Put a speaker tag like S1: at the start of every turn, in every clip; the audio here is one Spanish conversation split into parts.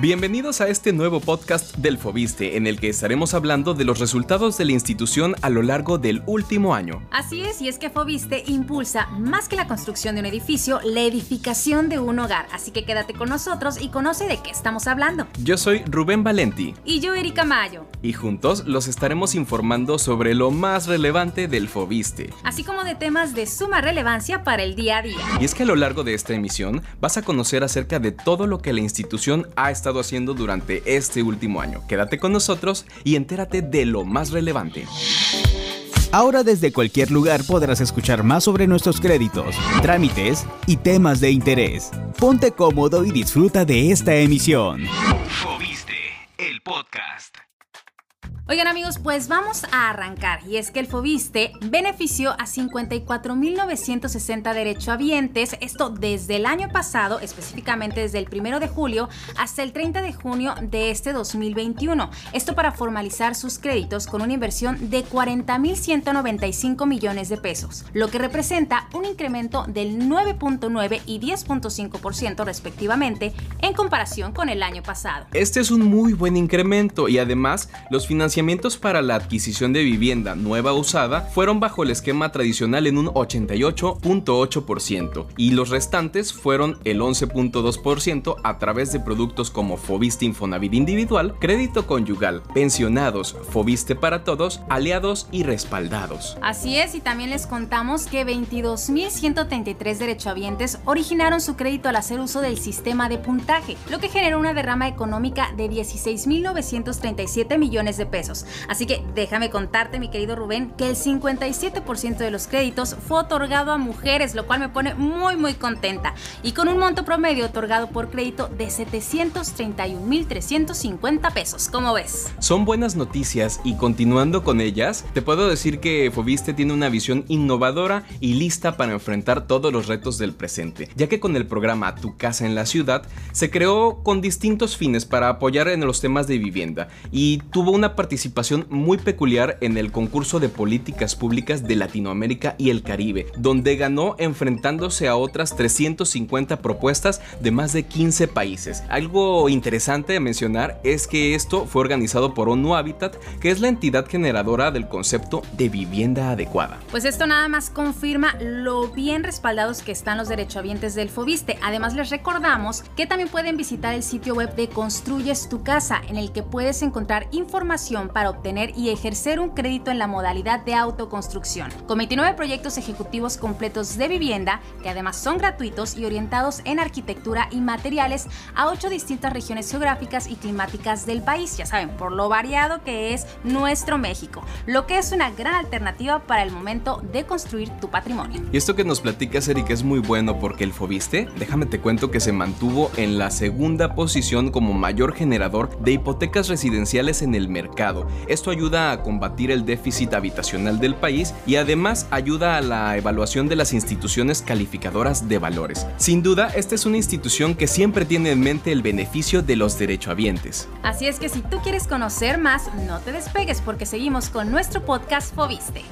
S1: Bienvenidos a este nuevo podcast del Fobiste, en el que estaremos hablando de los resultados de la institución a lo largo del último año.
S2: Así es, y es que Fobiste impulsa, más que la construcción de un edificio, la edificación de un hogar. Así que quédate con nosotros y conoce de qué estamos hablando.
S1: Yo soy Rubén Valenti.
S2: Y yo, Erika Mayo.
S1: Y juntos los estaremos informando sobre lo más relevante del Fobiste.
S2: Así como de temas de suma relevancia para el día a día.
S1: Y es que a lo largo de esta emisión vas a conocer acerca de todo lo que la institución ha estado haciendo durante este último año. Quédate con nosotros y entérate de lo más relevante.
S3: Ahora desde cualquier lugar podrás escuchar más sobre nuestros créditos, trámites y temas de interés. Ponte cómodo y disfruta de esta emisión.
S1: El podcast.
S2: Oigan amigos, pues vamos a arrancar. Y es que el Fobiste benefició a 54.960 derechohabientes, esto desde el año pasado, específicamente desde el 1 de julio hasta el 30 de junio de este 2021. Esto para formalizar sus créditos con una inversión de 40.195 millones de pesos, lo que representa un incremento del 9.9 y 10.5% respectivamente en comparación con el año pasado.
S1: Este es un muy buen incremento y además los financiamientos para la adquisición de vivienda nueva o usada fueron bajo el esquema tradicional en un 88.8% y los restantes fueron el 11.2% a través de productos como Fobiste Infonavit individual, crédito conyugal, pensionados, Fobiste para todos, aliados y respaldados.
S2: Así es, y también les contamos que 22.133 derechohabientes originaron su crédito al hacer uso del sistema de puntaje, lo que generó una derrama económica de 16.937 millones de pesos Así que déjame contarte, mi querido Rubén, que el 57% de los créditos fue otorgado a mujeres, lo cual me pone muy muy contenta. Y con un monto promedio otorgado por crédito de 731.350 pesos. ¿Cómo ves?
S1: Son buenas noticias y continuando con ellas, te puedo decir que Fobiste tiene una visión innovadora y lista para enfrentar todos los retos del presente, ya que con el programa Tu casa en la ciudad se creó con distintos fines para apoyar en los temas de vivienda y tuvo una participación participación muy peculiar en el concurso de políticas públicas de Latinoamérica y el Caribe, donde ganó enfrentándose a otras 350 propuestas de más de 15 países. Algo interesante de mencionar es que esto fue organizado por ONU Habitat, que es la entidad generadora del concepto de vivienda adecuada.
S2: Pues esto nada más confirma lo bien respaldados que están los derechohabientes del Fobiste. Además les recordamos que también pueden visitar el sitio web de Construyes tu casa, en el que puedes encontrar información para obtener y ejercer un crédito en la modalidad de autoconstrucción, con 29 proyectos ejecutivos completos de vivienda que además son gratuitos y orientados en arquitectura y materiales a ocho distintas regiones geográficas y climáticas del país, ya saben, por lo variado que es nuestro México, lo que es una gran alternativa para el momento de construir tu patrimonio.
S1: Y esto que nos platicas, Erika, es muy bueno porque el Fobiste, déjame te cuento que se mantuvo en la segunda posición como mayor generador de hipotecas residenciales en el mercado esto ayuda a combatir el déficit habitacional del país y además ayuda a la evaluación de las instituciones calificadoras de valores. Sin duda, esta es una institución que siempre tiene en mente el beneficio de los derechohabientes.
S2: Así es que si tú quieres conocer más, no te despegues porque seguimos con nuestro podcast Fobiste.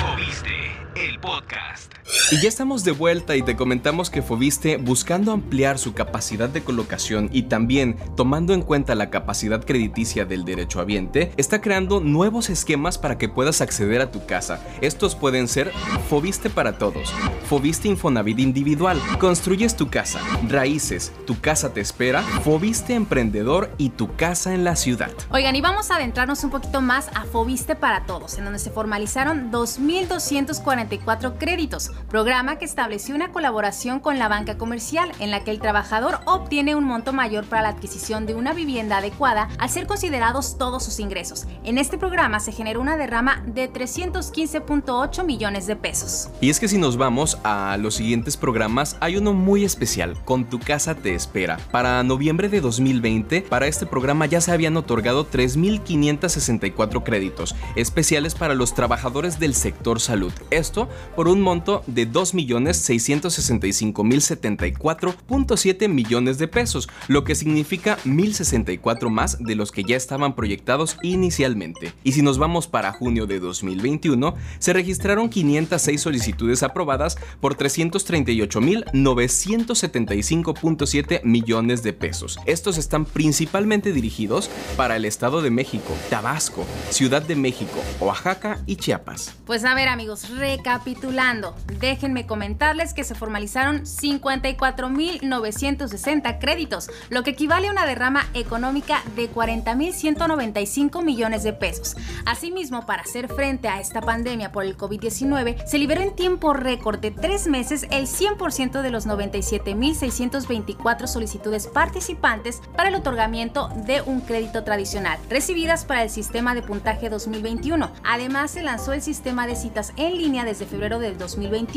S1: Fobiste, el podcast. Y ya estamos de vuelta y te comentamos que Fobiste, buscando ampliar su capacidad de colocación y también tomando en cuenta la capacidad crediticia del derechohabiente, está creando nuevos esquemas para que puedas acceder a tu casa. Estos pueden ser Fobiste para todos, Fobiste Infonavit individual, Construyes tu casa, Raíces, Tu casa te espera, Fobiste emprendedor y Tu casa en la ciudad.
S2: Oigan, y vamos a adentrarnos un poquito más a Fobiste para todos, en donde se formalizaron 2.244 créditos programa que estableció una colaboración con la banca comercial en la que el trabajador obtiene un monto mayor para la adquisición de una vivienda adecuada al ser considerados todos sus ingresos. En este programa se generó una derrama de 315.8 millones de pesos.
S1: Y es que si nos vamos a los siguientes programas, hay uno muy especial, Con tu casa te espera. Para noviembre de 2020, para este programa ya se habían otorgado 3.564 créditos especiales para los trabajadores del sector salud. Esto por un monto de 2.665.074.7 millones de pesos, lo que significa 1.064 más de los que ya estaban proyectados inicialmente. Y si nos vamos para junio de 2021, se registraron 506 solicitudes aprobadas por 338.975.7 millones de pesos. Estos están principalmente dirigidos para el Estado de México, Tabasco, Ciudad de México, Oaxaca y Chiapas.
S2: Pues a ver amigos, recapitulando, déjenme comentarles que se formalizaron 54.960 créditos, lo que equivale a una derrama económica de 40.195 millones de pesos. Asimismo, para hacer frente a esta pandemia por el COVID-19, se liberó en tiempo récord de tres meses el 100% de los 97.624 solicitudes participantes para el otorgamiento de un crédito tradicional, recibidas para el sistema de puntaje 2021. Además, se lanzó el sistema de citas en línea desde febrero del 2021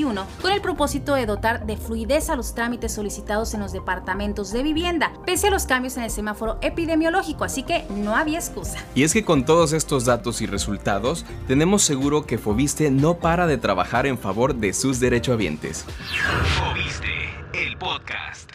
S2: con el propósito de dotar de fluidez a los trámites solicitados en los departamentos de vivienda, pese a los cambios en el semáforo epidemiológico, así que no había excusa.
S1: Y es que con todos estos datos y resultados, tenemos seguro que Fobiste no para de trabajar en favor de sus derechohabientes.
S4: Fobiste, el podcast.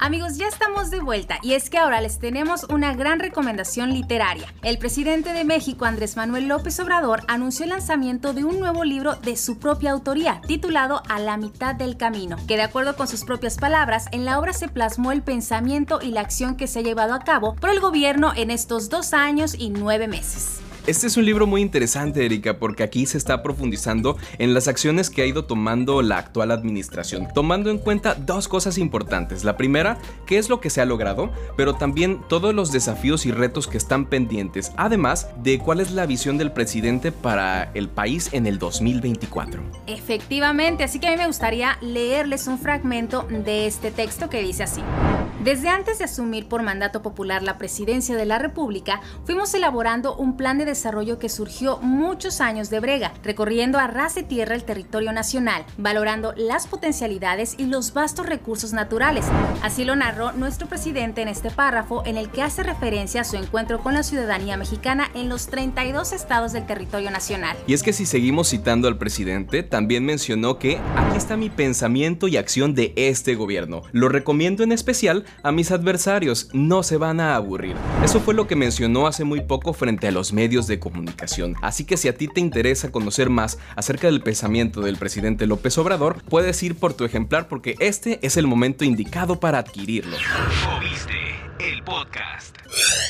S2: Amigos, ya estamos de vuelta y es que ahora les tenemos una gran recomendación literaria. El presidente de México, Andrés Manuel López Obrador, anunció el lanzamiento de un nuevo libro de su propia autoría, titulado A la mitad del camino, que de acuerdo con sus propias palabras, en la obra se plasmó el pensamiento y la acción que se ha llevado a cabo por el gobierno en estos dos años y nueve meses.
S1: Este es un libro muy interesante, Erika, porque aquí se está profundizando en las acciones que ha ido tomando la actual administración, tomando en cuenta dos cosas importantes. La primera, qué es lo que se ha logrado, pero también todos los desafíos y retos que están pendientes, además de cuál es la visión del presidente para el país en el 2024.
S2: Efectivamente, así que a mí me gustaría leerles un fragmento de este texto que dice así. Desde antes de asumir por mandato popular la presidencia de la República, fuimos elaborando un plan de desarrollo que surgió muchos años de brega, recorriendo a ras y tierra el territorio nacional, valorando las potencialidades y los vastos recursos naturales. Así lo narró nuestro presidente en este párrafo en el que hace referencia a su encuentro con la ciudadanía mexicana en los 32 estados del territorio nacional.
S1: Y es que si seguimos citando al presidente, también mencionó que aquí está mi pensamiento y acción de este gobierno. Lo recomiendo en especial a mis adversarios, no se van a aburrir. Eso fue lo que mencionó hace muy poco frente a los medios de comunicación. Así que si a ti te interesa conocer más acerca del pensamiento del presidente López Obrador, puedes ir por tu ejemplar porque este es el momento indicado para adquirirlo.
S4: El podcast.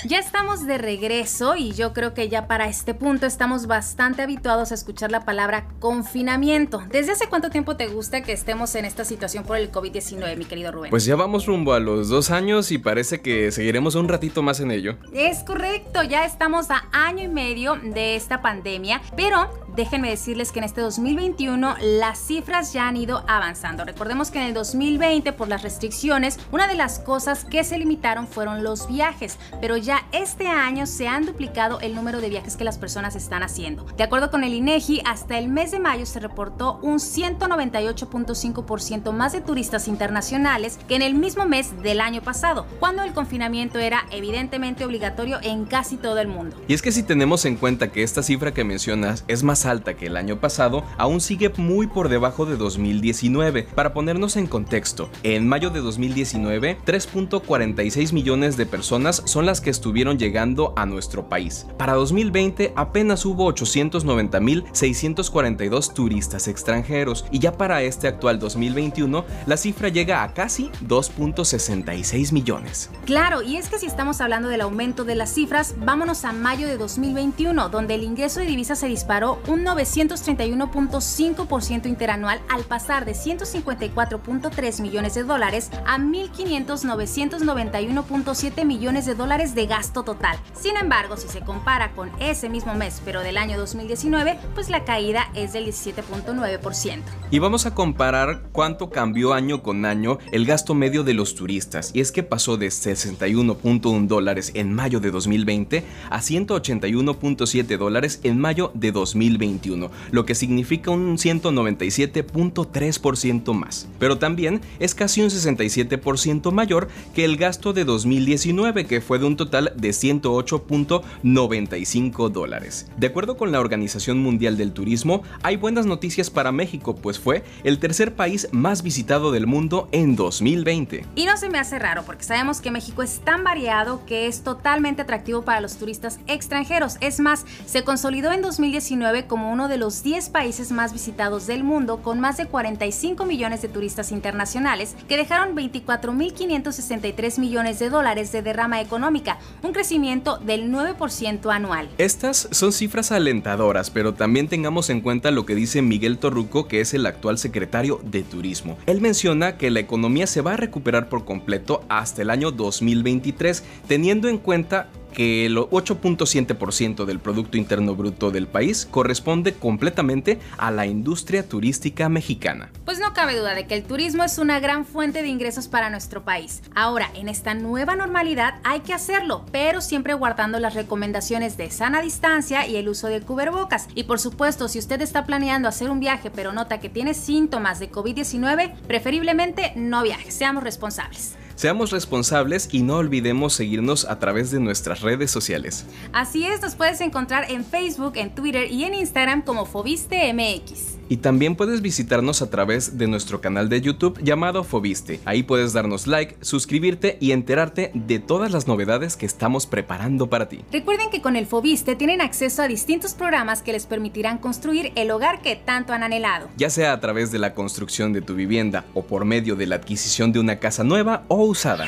S2: Ya estamos de regreso y yo creo que ya para este punto estamos bastante habituados a escuchar la palabra confinamiento. ¿Desde hace cuánto tiempo te gusta que estemos en esta situación por el COVID-19, mi querido Rubén?
S1: Pues ya vamos rumbo a los dos años y parece que seguiremos un ratito más en ello.
S2: Es correcto, ya estamos a año y medio de esta pandemia, pero déjenme decirles que en este 2021 las cifras ya han ido avanzando. Recordemos que en el 2020 por las restricciones, una de las cosas que se limitaron fueron los viajes, pero ya este año se han duplicado el número de viajes que las personas están haciendo. De acuerdo con el INEGI, hasta el mes de mayo se reportó un 198.5% más de turistas internacionales que en el mismo mes del año pasado, cuando el confinamiento era evidentemente obligatorio en casi todo el mundo.
S1: Y es que si tenemos en cuenta que esta cifra que mencionas es más alta que el año pasado, aún sigue muy por debajo de 2019. Para ponernos en contexto, en mayo de 2019, 3.46 millones de personas son las que estuvieron llegando a nuestro país. Para 2020 apenas hubo 890.642 turistas extranjeros y ya para este actual 2021 la cifra llega a casi 2.66 millones.
S2: Claro, y es que si estamos hablando del aumento de las cifras, vámonos a mayo de 2021, donde el ingreso de divisas se disparó un 931.5% interanual al pasar de 154.3 millones de dólares a 1.500.991.7 millones de dólares de gasto total. Sin embargo, si se compara con ese mismo mes, pero del año 2019, pues la caída es del 17.9%.
S1: Y vamos a comparar cuánto cambió año con año el gasto medio de los turistas. Y es que pasó de 61.1 dólares en mayo de 2020 a 181.7 dólares en mayo de 2021. 2021, lo que significa un 197.3% más. Pero también es casi un 67% mayor que el gasto de 2019, que fue de un total de 108.95 dólares. De acuerdo con la Organización Mundial del Turismo, hay buenas noticias para México, pues fue el tercer país más visitado del mundo en 2020.
S2: Y no se me hace raro, porque sabemos que México es tan variado que es totalmente atractivo para los turistas extranjeros. Es más, se consolidó en 2019 como uno de los 10 países más visitados del mundo, con más de 45 millones de turistas internacionales, que dejaron 24.563 millones de dólares de derrama económica, un crecimiento del 9% anual.
S1: Estas son cifras alentadoras, pero también tengamos en cuenta lo que dice Miguel Torruco, que es el actual secretario de Turismo. Él menciona que la economía se va a recuperar por completo hasta el año 2023, teniendo en cuenta que el 8.7% del Producto Interno Bruto del país corresponde completamente a la industria turística mexicana.
S2: Pues no cabe duda de que el turismo es una gran fuente de ingresos para nuestro país. Ahora, en esta nueva normalidad hay que hacerlo, pero siempre guardando las recomendaciones de sana distancia y el uso del cubrebocas. Y por supuesto, si usted está planeando hacer un viaje pero nota que tiene síntomas de COVID-19, preferiblemente no viaje, seamos responsables.
S1: Seamos responsables y no olvidemos seguirnos a través de nuestras redes sociales.
S2: Así es, nos puedes encontrar en Facebook, en Twitter y en Instagram como Fobiste MX.
S1: Y también puedes visitarnos a través de nuestro canal de YouTube llamado Fobiste. Ahí puedes darnos like, suscribirte y enterarte de todas las novedades que estamos preparando para ti.
S2: Recuerden que con el Fobiste tienen acceso a distintos programas que les permitirán construir el hogar que tanto han anhelado.
S1: Ya sea a través de la construcción de tu vivienda o por medio de la adquisición de una casa nueva o usada.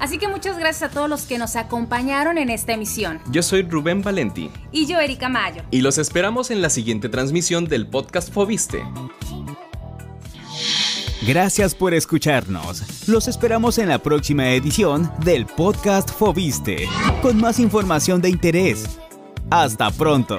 S2: Así que muchas gracias a todos los que nos acompañaron en esta emisión.
S1: Yo soy Rubén Valenti.
S2: Y yo, Erika Mayo.
S1: Y los esperamos en la siguiente transmisión del podcast Fobiste.
S3: Gracias por escucharnos. Los esperamos en la próxima edición del podcast Fobiste, con más información de interés. Hasta pronto.